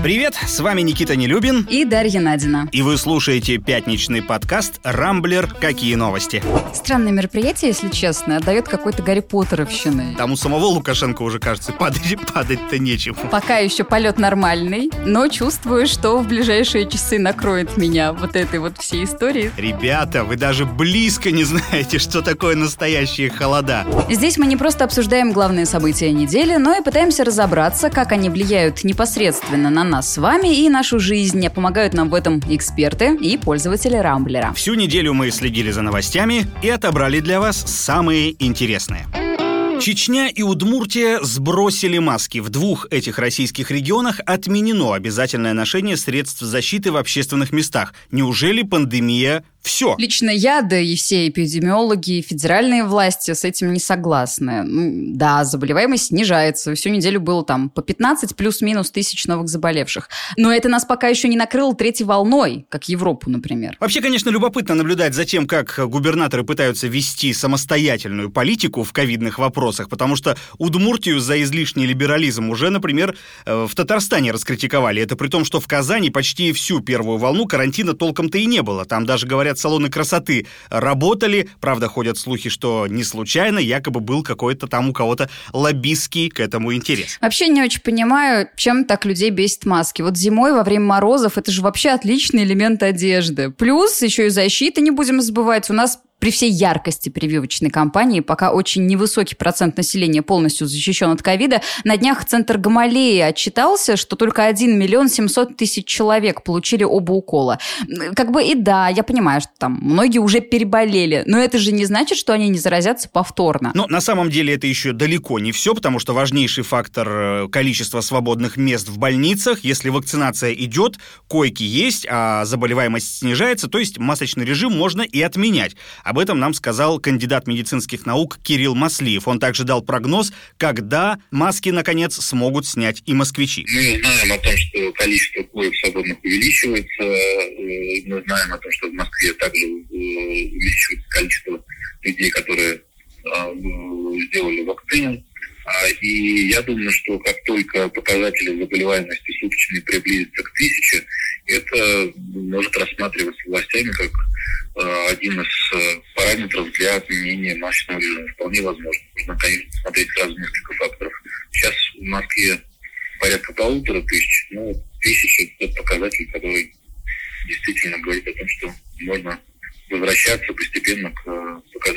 Привет, с вами Никита Нелюбин. И Дарья Надина. И вы слушаете пятничный подкаст «Рамблер. Какие новости?». Странное мероприятие, если честно, отдает какой-то Гарри Поттеровщины. Там у самого Лукашенко уже, кажется, падать, падать-то нечем. Пока еще полет нормальный, но чувствую, что в ближайшие часы накроет меня вот этой вот всей истории. Ребята, вы даже близко не знаете, что такое настоящие холода. Здесь мы не просто обсуждаем главные события недели, но и пытаемся разобраться, как они влияют непосредственно на нас с вами и нашу жизнь. Помогают нам в этом эксперты и пользователи Рамблера. Всю неделю мы следили за новостями и отобрали для вас самые интересные. Чечня и Удмуртия сбросили маски. В двух этих российских регионах отменено обязательное ношение средств защиты в общественных местах. Неужели пандемия все. Лично я, да и все эпидемиологи и федеральные власти с этим не согласны. Ну, да, заболеваемость снижается. Всю неделю было там по 15 плюс-минус тысяч новых заболевших. Но это нас пока еще не накрыло третьей волной, как Европу, например. Вообще, конечно, любопытно наблюдать за тем, как губернаторы пытаются вести самостоятельную политику в ковидных вопросах, потому что Удмуртию за излишний либерализм уже, например, э, в Татарстане раскритиковали. Это при том, что в Казани почти всю первую волну карантина толком-то и не было. Там даже, говорят, салоны красоты работали. Правда, ходят слухи, что не случайно, якобы был какой-то там у кого-то лоббистский к этому интерес. Вообще не очень понимаю, чем так людей бесит маски. Вот зимой во время морозов это же вообще отличный элемент одежды. Плюс еще и защиты не будем забывать. У нас при всей яркости прививочной кампании, пока очень невысокий процент населения полностью защищен от ковида, на днях Центр Гамалеи отчитался, что только 1 миллион 700 тысяч человек получили оба укола. Как бы и да, я понимаю, что там многие уже переболели, но это же не значит, что они не заразятся повторно. Но на самом деле это еще далеко не все, потому что важнейший фактор э, количества свободных мест в больницах. Если вакцинация идет, койки есть, а заболеваемость снижается, то есть масочный режим можно и отменять. Об этом нам сказал кандидат медицинских наук Кирилл Маслиев. Он также дал прогноз, когда маски, наконец, смогут снять и москвичи. Мы знаем о том, что количество коек свободных увеличивается. Э, мы знаем о том, что в Москве также э, увеличивается количество людей, которые а, сделали вакцину. А, и я думаю, что как только показатели заболеваемости суточной приблизятся к тысяче, это может рассматриваться властями как Э, один из э, параметров для отменения масочного режима. Вполне возможно. Нужно, конечно, смотреть сразу несколько факторов. Сейчас в Москве порядка полутора тысяч. Ну, тысяча – это показатель, который действительно говорит о том, что можно возвращаться постепенно к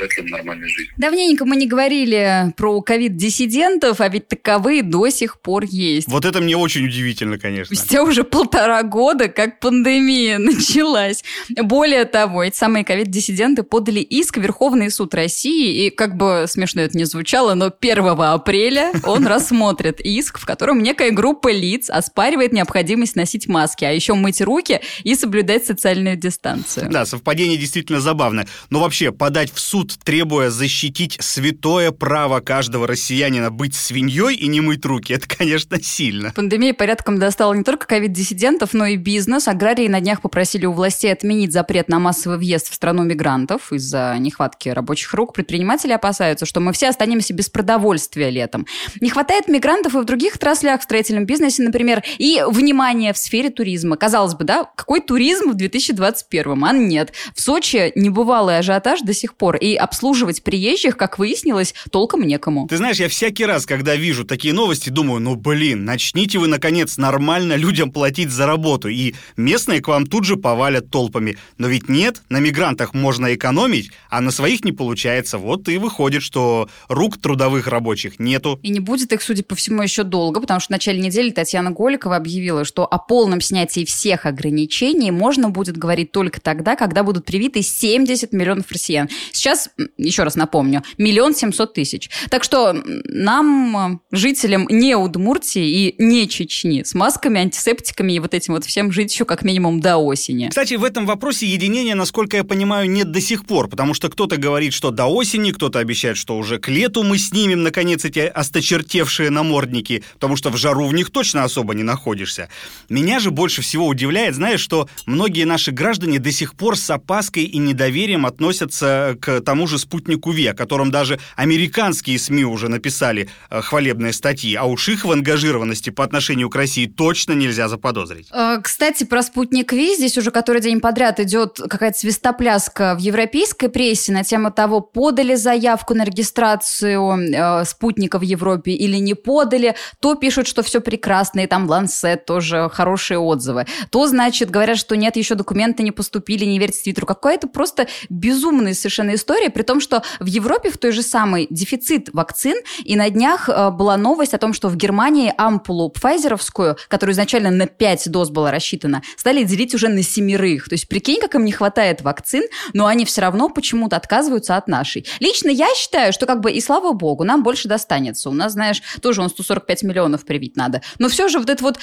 э, показателям нормальной жизни. Давненько мы не говорили про ковид-диссидентов, а ведь таковые до сих пор есть. Вот это мне очень удивительно, конечно. Спустя уже полтора года, как пандемия началась. Более того, эти самые ковид-диссиденты подали иск в Верховный суд России, и как бы смешно это не звучало, но 1 апреля он рассмотрит иск, в котором некая группа лиц оспаривает необходимость носить маски, а еще мыть руки и соблюдать социальную дистанцию. Да, совпадение действительно действительно забавно. Но вообще, подать в суд, требуя защитить святое право каждого россиянина быть свиньей и не мыть руки, это, конечно, сильно. Пандемия порядком достала не только ковид-диссидентов, но и бизнес. Аграрии на днях попросили у властей отменить запрет на массовый въезд в страну мигрантов из-за нехватки рабочих рук. Предприниматели опасаются, что мы все останемся без продовольствия летом. Не хватает мигрантов и в других отраслях, в строительном бизнесе, например, и внимание в сфере туризма. Казалось бы, да, какой туризм в 2021? А нет. В Сочи небывалый ажиотаж до сих пор, и обслуживать приезжих, как выяснилось, толком некому. Ты знаешь, я всякий раз, когда вижу такие новости, думаю, ну блин, начните вы, наконец, нормально людям платить за работу, и местные к вам тут же повалят толпами. Но ведь нет, на мигрантах можно экономить, а на своих не получается. Вот и выходит, что рук трудовых рабочих нету. И не будет их, судя по всему, еще долго, потому что в начале недели Татьяна Голикова объявила, что о полном снятии всех ограничений можно будет говорить только тогда, когда будут привиты 70 миллионов россиян. Сейчас, еще раз напомню, миллион семьсот тысяч. Так что нам, жителям не Удмуртии и не Чечни, с масками, антисептиками и вот этим вот всем жить еще как минимум до осени. Кстати, в этом вопросе единения, насколько я понимаю, нет до сих пор, потому что кто-то говорит, что до осени, кто-то обещает, что уже к лету мы снимем, наконец, эти осточертевшие намордники, потому что в жару в них точно особо не находишься. Меня же больше всего удивляет, знаешь, что многие наши граждане до сих пор с опаской и недоверием относятся к тому же спутнику ВЕ, о котором даже американские СМИ уже написали э, хвалебные статьи, а уж их в ангажированности по отношению к России точно нельзя заподозрить. Э, кстати, про спутник ВИ здесь уже который день подряд идет какая-то свистопляска в европейской прессе на тему того, подали заявку на регистрацию э, спутника в Европе или не подали. То пишут, что все прекрасно, и там Лансет тоже хорошие отзывы. То, значит, говорят, что нет, еще документы не поступили, не верьте Твиттеру. Какая-то просто безумная совершенно история, при том, что в Европе в той же самой дефицит вакцин, и на днях э, была новость о том, что в Германии ампулу пфайзеровскую, которая изначально на 5 доз была рассчитана, стали делить уже на семерых. То есть прикинь, как им не хватает вакцин, но они все равно почему-то отказываются от нашей. Лично я считаю, что как бы и слава богу, нам больше достанется. У нас, знаешь, тоже он 145 миллионов привить надо. Но все же вот это вот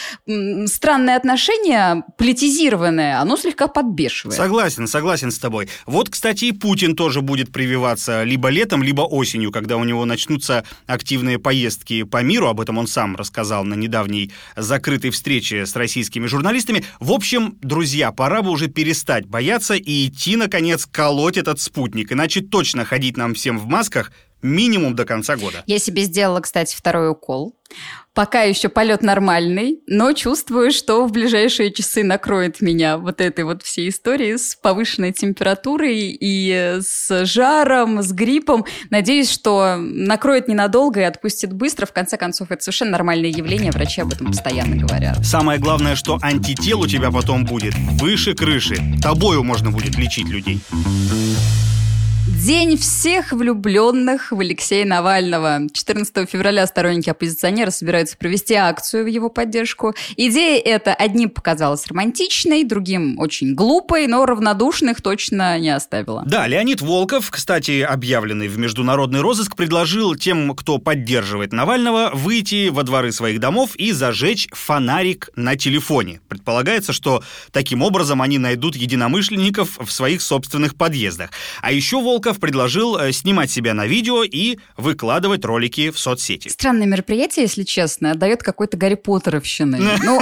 странное отношение, политизированное, оно слегка подбешивает. Согласен, согласен с тобой. Вот, кстати, и Путин тоже будет прививаться либо летом, либо осенью, когда у него начнутся активные поездки по миру. Об этом он сам рассказал на недавней закрытой встрече с российскими журналистами. В общем, друзья, пора бы уже перестать бояться и идти, наконец, колоть этот спутник. Иначе точно ходить нам всем в масках минимум до конца года. Я себе сделала, кстати, второй укол. Пока еще полет нормальный, но чувствую, что в ближайшие часы накроет меня вот этой вот всей историей с повышенной температурой и с жаром, с гриппом. Надеюсь, что накроет ненадолго и отпустит быстро. В конце концов, это совершенно нормальное явление, врачи об этом постоянно говорят. Самое главное, что антител у тебя потом будет выше крыши. Тобою можно будет лечить людей. День всех влюбленных в Алексея Навального. 14 февраля сторонники оппозиционера собираются провести акцию в его поддержку. Идея эта одним показалась романтичной, другим очень глупой, но равнодушных точно не оставила. Да, Леонид Волков, кстати, объявленный в международный розыск, предложил тем, кто поддерживает Навального, выйти во дворы своих домов и зажечь фонарик на телефоне. Предполагается, что таким образом они найдут единомышленников в своих собственных подъездах. А еще Волков Волков предложил э, снимать себя на видео и выкладывать ролики в соцсети. Странное мероприятие, если честно, дает какой-то Гарри Поттеровщины. Ну,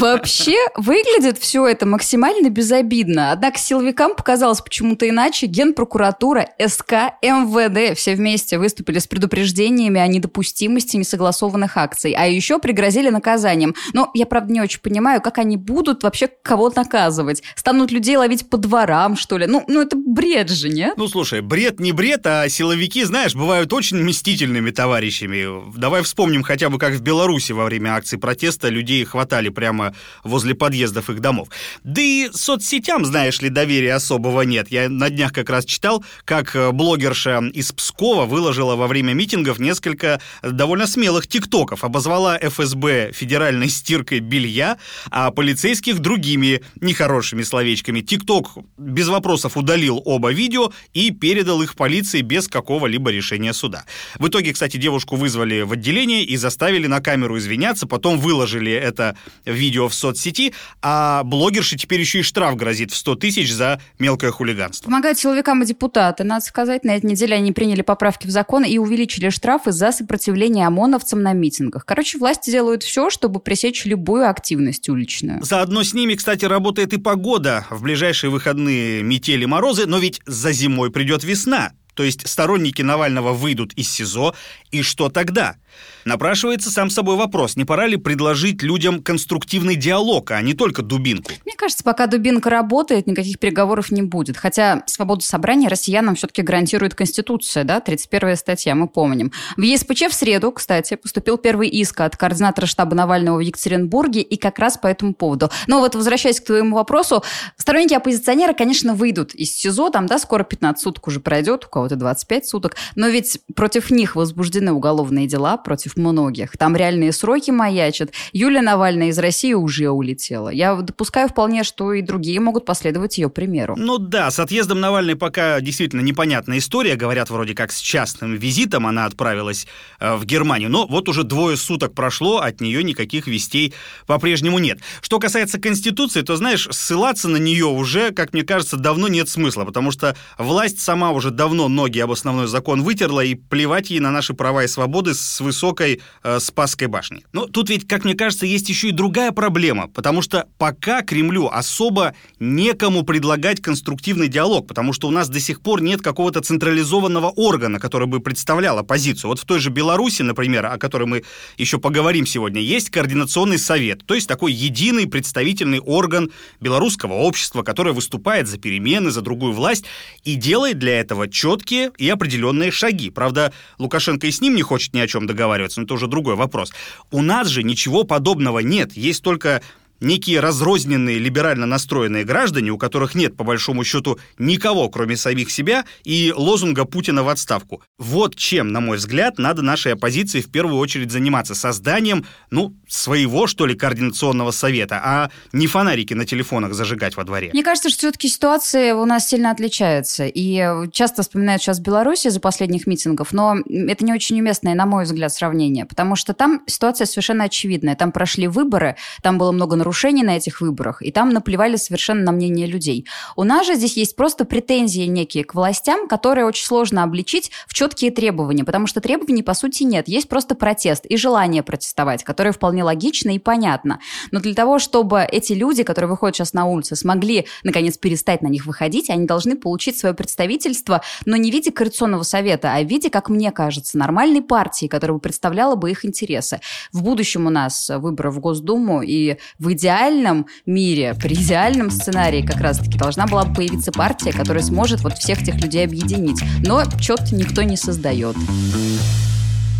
вообще выглядит все это максимально безобидно. Однако силовикам показалось почему-то иначе. Генпрокуратура, СК, МВД все вместе выступили с предупреждениями о недопустимости несогласованных акций. А еще пригрозили наказанием. Но я, правда, не очень понимаю, как они будут вообще кого наказывать. Станут людей ловить по дворам, что ли? Ну, ну это бред же, нет? Ну, слушай, бред не бред, а силовики, знаешь, бывают очень мстительными товарищами. Давай вспомним хотя бы, как в Беларуси во время акции протеста людей хватали прямо возле подъездов их домов. Да и соцсетям, знаешь ли, доверия особого нет. Я на днях как раз читал, как э, блогерша из Пскова выложила во время митингов несколько довольно смелых тиктоков. Обозвала ФСБ федеральной стиркой белья, а полицейских другими нехорошими словечками. Тикток без вопросов удалил оба видео, и передал их полиции без какого-либо решения суда. В итоге, кстати, девушку вызвали в отделение и заставили на камеру извиняться, потом выложили это видео в соцсети, а блогерше теперь еще и штраф грозит в 100 тысяч за мелкое хулиганство. Помогают силовикам и депутаты, надо сказать. На этой неделе они приняли поправки в закон и увеличили штрафы за сопротивление ОМОНовцам на митингах. Короче, власти делают все, чтобы пресечь любую активность уличную. Заодно с ними, кстати, работает и погода. В ближайшие выходные метели морозы, но ведь за зимой придет весна. То есть сторонники Навального выйдут из СИЗО, и что тогда? Напрашивается сам собой вопрос, не пора ли предложить людям конструктивный диалог, а не только дубинку? Мне кажется, пока дубинка работает, никаких переговоров не будет. Хотя свободу собрания россиянам все-таки гарантирует Конституция, да, 31 статья, мы помним. В ЕСПЧ в среду, кстати, поступил первый иск от координатора штаба Навального в Екатеринбурге, и как раз по этому поводу. Но вот возвращаясь к твоему вопросу, сторонники оппозиционера, конечно, выйдут из СИЗО, там, да, скоро 15 суток уже пройдет, у кого-то 25 суток, но ведь против них возбуждены уголовные дела, против многих. Там реальные сроки маячат. Юлия Навальная из России уже улетела. Я допускаю вполне, что и другие могут последовать ее примеру. Ну да, с отъездом Навальной пока действительно непонятная история. Говорят, вроде как с частным визитом она отправилась э, в Германию. Но вот уже двое суток прошло, от нее никаких вестей по-прежнему нет. Что касается Конституции, то, знаешь, ссылаться на нее уже, как мне кажется, давно нет смысла, потому что власть сама уже давно ноги об основной закон вытерла и плевать ей на наши права и свободы с высокой э, Спасской башни. Но тут ведь, как мне кажется, есть еще и другая проблема, потому что пока Кремлю особо некому предлагать конструктивный диалог, потому что у нас до сих пор нет какого-то централизованного органа, который бы представлял оппозицию. Вот в той же Беларуси, например, о которой мы еще поговорим сегодня, есть координационный совет, то есть такой единый представительный орган белорусского общества, который выступает за перемены, за другую власть и делает для этого четкие и определенные шаги. Правда, Лукашенко и с ним не хочет ни о чем договариваться, но это уже другой вопрос. У нас же ничего подобного нет. Есть только некие разрозненные либерально настроенные граждане, у которых нет, по большому счету, никого, кроме самих себя, и лозунга Путина в отставку. Вот чем, на мой взгляд, надо нашей оппозиции в первую очередь заниматься созданием, ну, своего, что ли, координационного совета, а не фонарики на телефонах зажигать во дворе. Мне кажется, что все-таки ситуация у нас сильно отличается. И часто вспоминают сейчас Беларусь из-за последних митингов, но это не очень уместное, на мой взгляд, сравнение, потому что там ситуация совершенно очевидная. Там прошли выборы, там было много нарушений, нарушений на этих выборах, и там наплевали совершенно на мнение людей. У нас же здесь есть просто претензии некие к властям, которые очень сложно обличить в четкие требования, потому что требований, по сути, нет. Есть просто протест и желание протестовать, которое вполне логично и понятно. Но для того, чтобы эти люди, которые выходят сейчас на улицы, смогли, наконец, перестать на них выходить, они должны получить свое представительство, но не в виде Координационного совета, а в виде, как мне кажется, нормальной партии, которая бы представляла бы их интересы. В будущем у нас выборы в Госдуму, и в идеальном мире, при идеальном сценарии как раз-таки должна была появиться партия, которая сможет вот всех этих людей объединить. Но что-то никто не создает.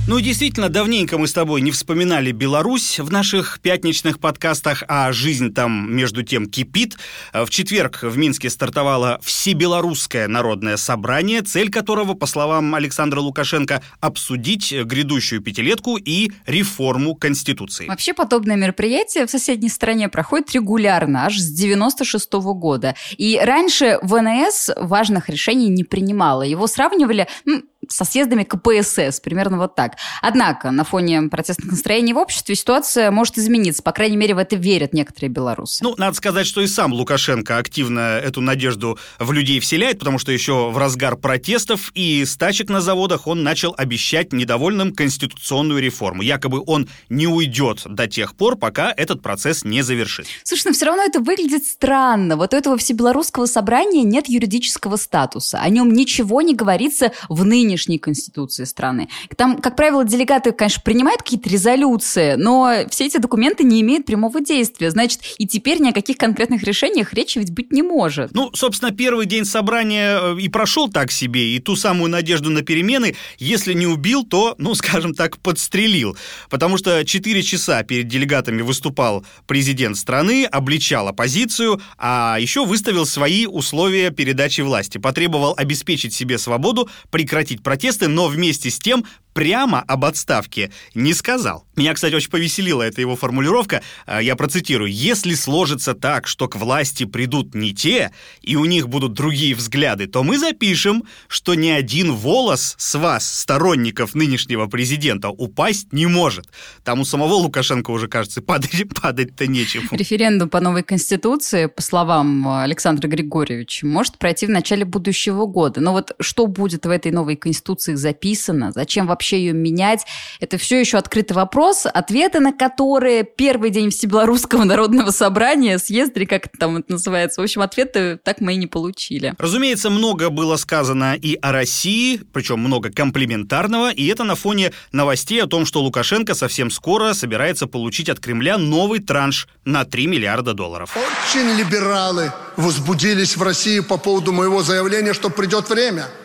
Ну действительно, давненько мы с тобой не вспоминали Беларусь в наших пятничных подкастах, а жизнь там между тем кипит. В четверг в Минске стартовало Всебелорусское народное собрание, цель которого, по словам Александра Лукашенко, обсудить грядущую пятилетку и реформу Конституции. Вообще подобное мероприятие в соседней стране проходит регулярно, аж с 96 -го года. И раньше ВНС важных решений не принимала. Его сравнивали ну, со съездами КПСС, примерно вот так. Однако на фоне протестных настроений в обществе ситуация может измениться, по крайней мере, в это верят некоторые белорусы. Ну, надо сказать, что и сам Лукашенко активно эту надежду в людей вселяет, потому что еще в разгар протестов и стачек на заводах он начал обещать недовольным конституционную реформу. Якобы он не уйдет до тех пор, пока этот процесс не завершит. Слушай, но все равно это выглядит странно. Вот у этого всебелорусского собрания нет юридического статуса. О нем ничего не говорится в нынешнем нынешней конституции страны. Там, как правило, делегаты, конечно, принимают какие-то резолюции, но все эти документы не имеют прямого действия. Значит, и теперь ни о каких конкретных решениях речи ведь быть не может. Ну, собственно, первый день собрания э, и прошел так себе, и ту самую надежду на перемены, если не убил, то, ну, скажем так, подстрелил. Потому что 4 часа перед делегатами выступал президент страны, обличал оппозицию, а еще выставил свои условия передачи власти. Потребовал обеспечить себе свободу, прекратить протесты, но вместе с тем прямо об отставке не сказал. Меня, кстати, очень повеселила эта его формулировка. А, я процитирую. «Если сложится так, что к власти придут не те, и у них будут другие взгляды, то мы запишем, что ни один волос с вас, сторонников нынешнего президента, упасть не может». Там у самого Лукашенко уже, кажется, падать, падать-то нечем. Референдум по новой конституции, по словам Александра Григорьевича, может пройти в начале будущего года. Но вот что будет в этой новой конституции записано, зачем вообще вообще ее менять. Это все еще открытый вопрос, ответы на которые первый день Всебелорусского народного собрания, съезд, или как там это называется. В общем, ответы так мы и не получили. Разумеется, много было сказано и о России, причем много комплиментарного, и это на фоне новостей о том, что Лукашенко совсем скоро собирается получить от Кремля новый транш на 3 миллиарда долларов. Очень либералы возбудились в России по поводу моего заявления, что придет время –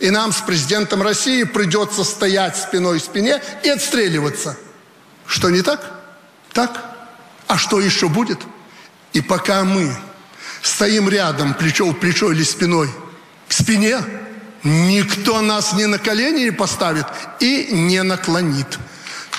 и нам с президентом России придется стоять спиной к спине и отстреливаться. Что не так? Так. А что еще будет? И пока мы стоим рядом, плечо в плечо или спиной к спине, никто нас ни на колени не поставит и не наклонит.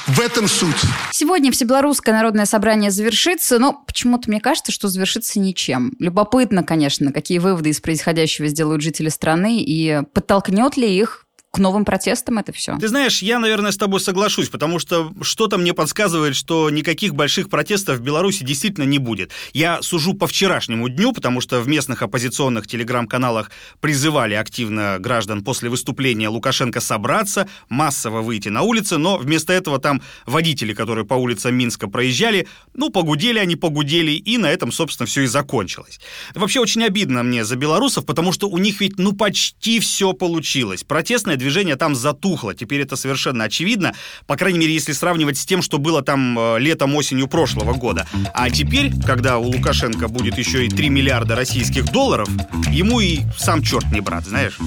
В этом суть. Сегодня Всебелорусское народное собрание завершится, но почему-то мне кажется, что завершится ничем. Любопытно, конечно, какие выводы из происходящего сделают жители страны и подтолкнет ли их к новым протестам это все. Ты знаешь, я, наверное, с тобой соглашусь, потому что что-то мне подсказывает, что никаких больших протестов в Беларуси действительно не будет. Я сужу по вчерашнему дню, потому что в местных оппозиционных телеграм-каналах призывали активно граждан после выступления Лукашенко собраться, массово выйти на улицы, но вместо этого там водители, которые по улицам Минска проезжали, ну, погудели они, погудели, и на этом, собственно, все и закончилось. Вообще очень обидно мне за белорусов, потому что у них ведь, ну, почти все получилось. Протестное движение там затухло, теперь это совершенно очевидно, по крайней мере, если сравнивать с тем, что было там э, летом, осенью прошлого года. А теперь, когда у Лукашенко будет еще и 3 миллиарда российских долларов, ему и сам черт не брат, знаешь.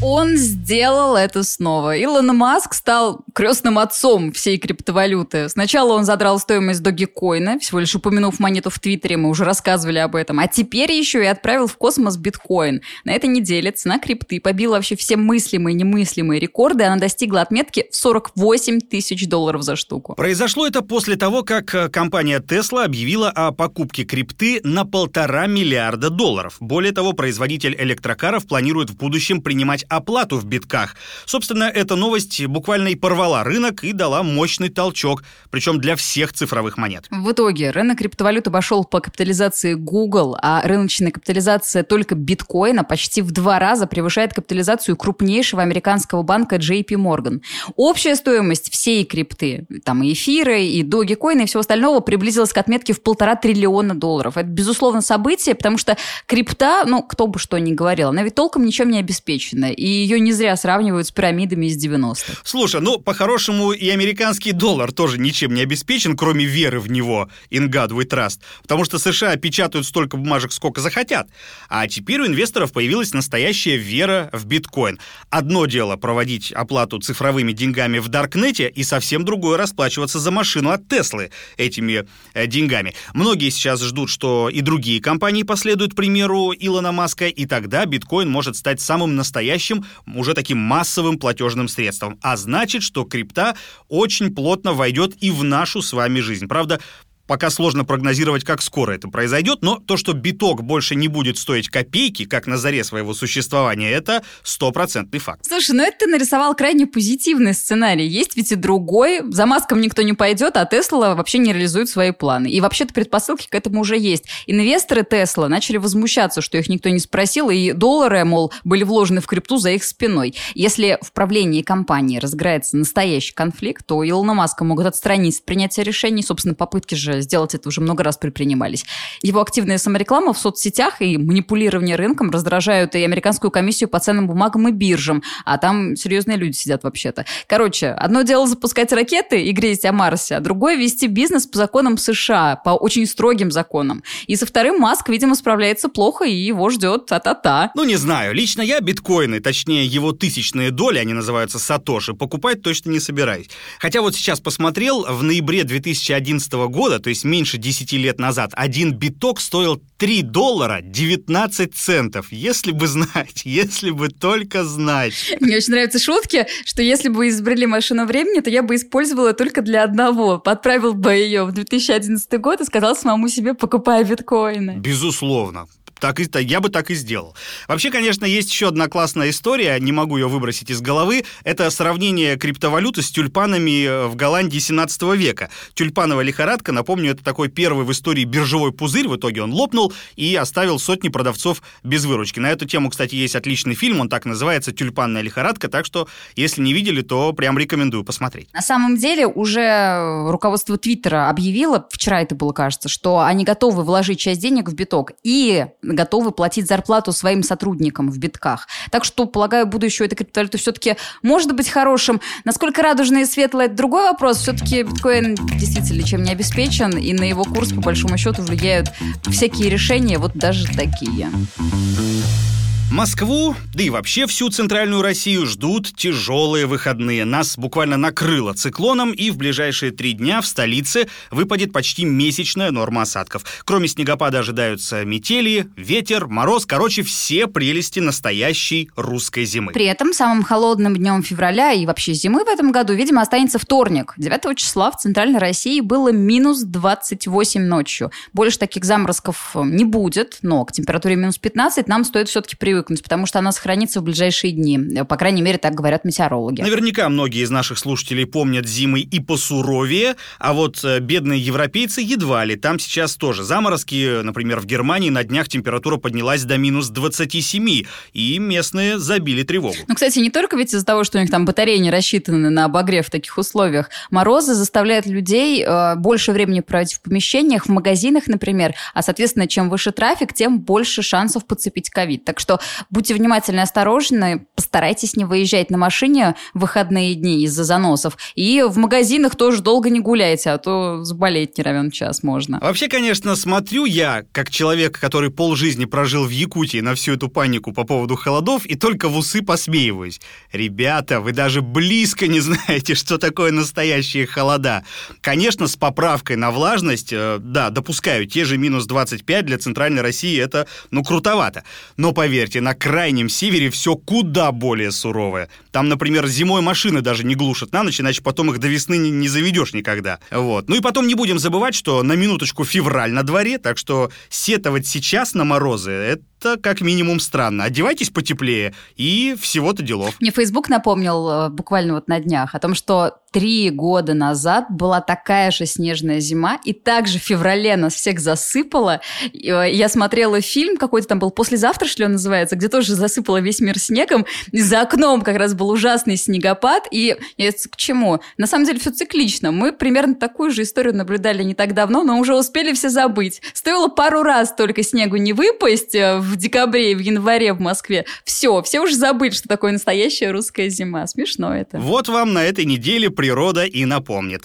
Он сделал это снова. Илон Маск стал крестным отцом всей криптовалюты. Сначала он задрал стоимость Dogecoin, всего лишь упомянув монету в Твиттере, мы уже рассказывали об этом. А теперь еще и отправил в космос биткоин. На этой неделе цена крипты побила вообще все мыслимые и немыслимые рекорды. Она достигла отметки в 48 тысяч долларов за штуку. Произошло это после того, как э, компания Tesla объявила о покупке крипты на полтора миллиарда долларов. Более того, производитель электрокаров планирует в будущем принимать оплату в битках. Собственно, эта новость буквально и порвала рынок и дала мощный толчок, причем для всех цифровых монет. В итоге рынок криптовалют обошел по капитализации Google, а рыночная капитализация только биткоина почти в два раза превышает капитализацию крупнейшего американского банка JP Morgan. Общая стоимость всей крипты, там и эфиры, и Dogecoin, и всего остального приблизилась к отметке в полтора триллиона долларов. Это, безусловно, событие, потому что крипта, ну, кто бы что ни говорил, она ведь толком ничем не обеспечена и ее не зря сравнивают с пирамидами из 90-х. Слушай, ну, по-хорошему, и американский доллар тоже ничем не обеспечен, кроме веры в него, in God we trust, потому что США печатают столько бумажек, сколько захотят. А теперь у инвесторов появилась настоящая вера в биткоин. Одно дело проводить оплату цифровыми деньгами в Даркнете, и совсем другое расплачиваться за машину от Теслы этими э, деньгами. Многие сейчас ждут, что и другие компании последуют примеру Илона Маска, и тогда биткоин может стать самым настоящим настоящим, уже таким массовым платежным средством. А значит, что крипта очень плотно войдет и в нашу с вами жизнь. Правда, Пока сложно прогнозировать, как скоро это произойдет, но то, что биток больше не будет стоить копейки, как на заре своего существования, это стопроцентный факт. Слушай, ну это ты нарисовал крайне позитивный сценарий. Есть ведь и другой. За маском никто не пойдет, а Тесла вообще не реализует свои планы. И вообще-то предпосылки к этому уже есть. Инвесторы Тесла начали возмущаться, что их никто не спросил, и доллары, мол, были вложены в крипту за их спиной. Если в правлении компании разыграется настоящий конфликт, то Илона Маска могут отстранить от принятия решений. Собственно, попытки же сделать это уже много раз предпринимались. Его активная самореклама в соцсетях и манипулирование рынком раздражают и американскую комиссию по ценным бумагам и биржам, а там серьезные люди сидят вообще-то. Короче, одно дело запускать ракеты и грезить о Марсе, а другое вести бизнес по законам США, по очень строгим законам. И со вторым Маск, видимо, справляется плохо, и его ждет та-та-та. Ну, не знаю. Лично я биткоины, точнее, его тысячные доли, они называются сатоши, покупать точно не собираюсь. Хотя вот сейчас посмотрел, в ноябре 2011 года, то есть меньше 10 лет назад, один биток стоил 3 доллара 19 центов. Если бы знать, если бы только знать. Мне очень нравятся шутки, что если бы изобрели машину времени, то я бы использовала только для одного. Подправил бы ее в 2011 год и сказал самому себе, покупай биткоины. Безусловно так и, я бы так и сделал. Вообще, конечно, есть еще одна классная история, не могу ее выбросить из головы. Это сравнение криптовалюты с тюльпанами э, в Голландии 17 века. Тюльпановая лихорадка, напомню, это такой первый в истории биржевой пузырь. В итоге он лопнул и оставил сотни продавцов без выручки. На эту тему, кстати, есть отличный фильм, он так называется «Тюльпанная лихорадка», так что, если не видели, то прям рекомендую посмотреть. На самом деле, уже руководство Твиттера объявило, вчера это было, кажется, что они готовы вложить часть денег в биток и готовы платить зарплату своим сотрудникам в битках. Так что, полагаю, будущее этой криптовалюты все-таки может быть хорошим. Насколько радужное и светлое, это другой вопрос. Все-таки биткоин действительно чем не обеспечен, и на его курс, по большому счету, влияют всякие решения, вот даже такие. Москву, да и вообще всю центральную Россию ждут тяжелые выходные. Нас буквально накрыло циклоном, и в ближайшие три дня в столице выпадет почти месячная норма осадков. Кроме снегопада ожидаются метели, ветер, мороз, короче, все прелести настоящей русской зимы. При этом самым холодным днем февраля и вообще зимы в этом году, видимо, останется вторник. 9 числа в центральной России было минус 28 ночью. Больше таких заморозков не будет, но к температуре минус 15 нам стоит все-таки привыкнуть привыкнуть, потому что она сохранится в ближайшие дни. По крайней мере, так говорят метеорологи. Наверняка многие из наших слушателей помнят зимы и посуровее, а вот э, бедные европейцы едва ли. Там сейчас тоже заморозки, например, в Германии на днях температура поднялась до минус 27, и местные забили тревогу. Ну, кстати, не только ведь из-за того, что у них там батареи не рассчитаны на обогрев в таких условиях. Морозы заставляют людей э, больше времени проводить в помещениях, в магазинах, например, а, соответственно, чем выше трафик, тем больше шансов подцепить ковид. Так что будьте внимательны осторожны, постарайтесь не выезжать на машине в выходные дни из-за заносов. И в магазинах тоже долго не гуляйте, а то заболеть не равен час можно. Вообще, конечно, смотрю я, как человек, который полжизни прожил в Якутии на всю эту панику по поводу холодов, и только в усы посмеиваюсь. Ребята, вы даже близко не знаете, что такое настоящие холода. Конечно, с поправкой на влажность, э, да, допускаю, те же минус 25 для центральной России это, ну, крутовато. Но поверьте, на крайнем севере все куда более суровое. Там, например, зимой машины даже не глушат на ночь, иначе потом их до весны не, не заведешь никогда. Вот. Ну и потом не будем забывать, что на минуточку февраль на дворе, так что сетовать сейчас на морозы, это это как минимум странно. Одевайтесь потеплее, и всего-то делов. Мне Facebook напомнил э, буквально вот на днях о том, что три года назад была такая же снежная зима, и также в феврале нас всех засыпало. Э, я смотрела фильм какой-то там был «Послезавтра», что ли, он называется, где тоже засыпало весь мир снегом. И за окном как раз был ужасный снегопад. И к чему? На самом деле все циклично. Мы примерно такую же историю наблюдали не так давно, но уже успели все забыть. Стоило пару раз только снегу не выпасть э, в декабре и в январе в Москве. Все, все уже забыли, что такое настоящая русская зима. Смешно это. Вот вам на этой неделе природа и напомнит.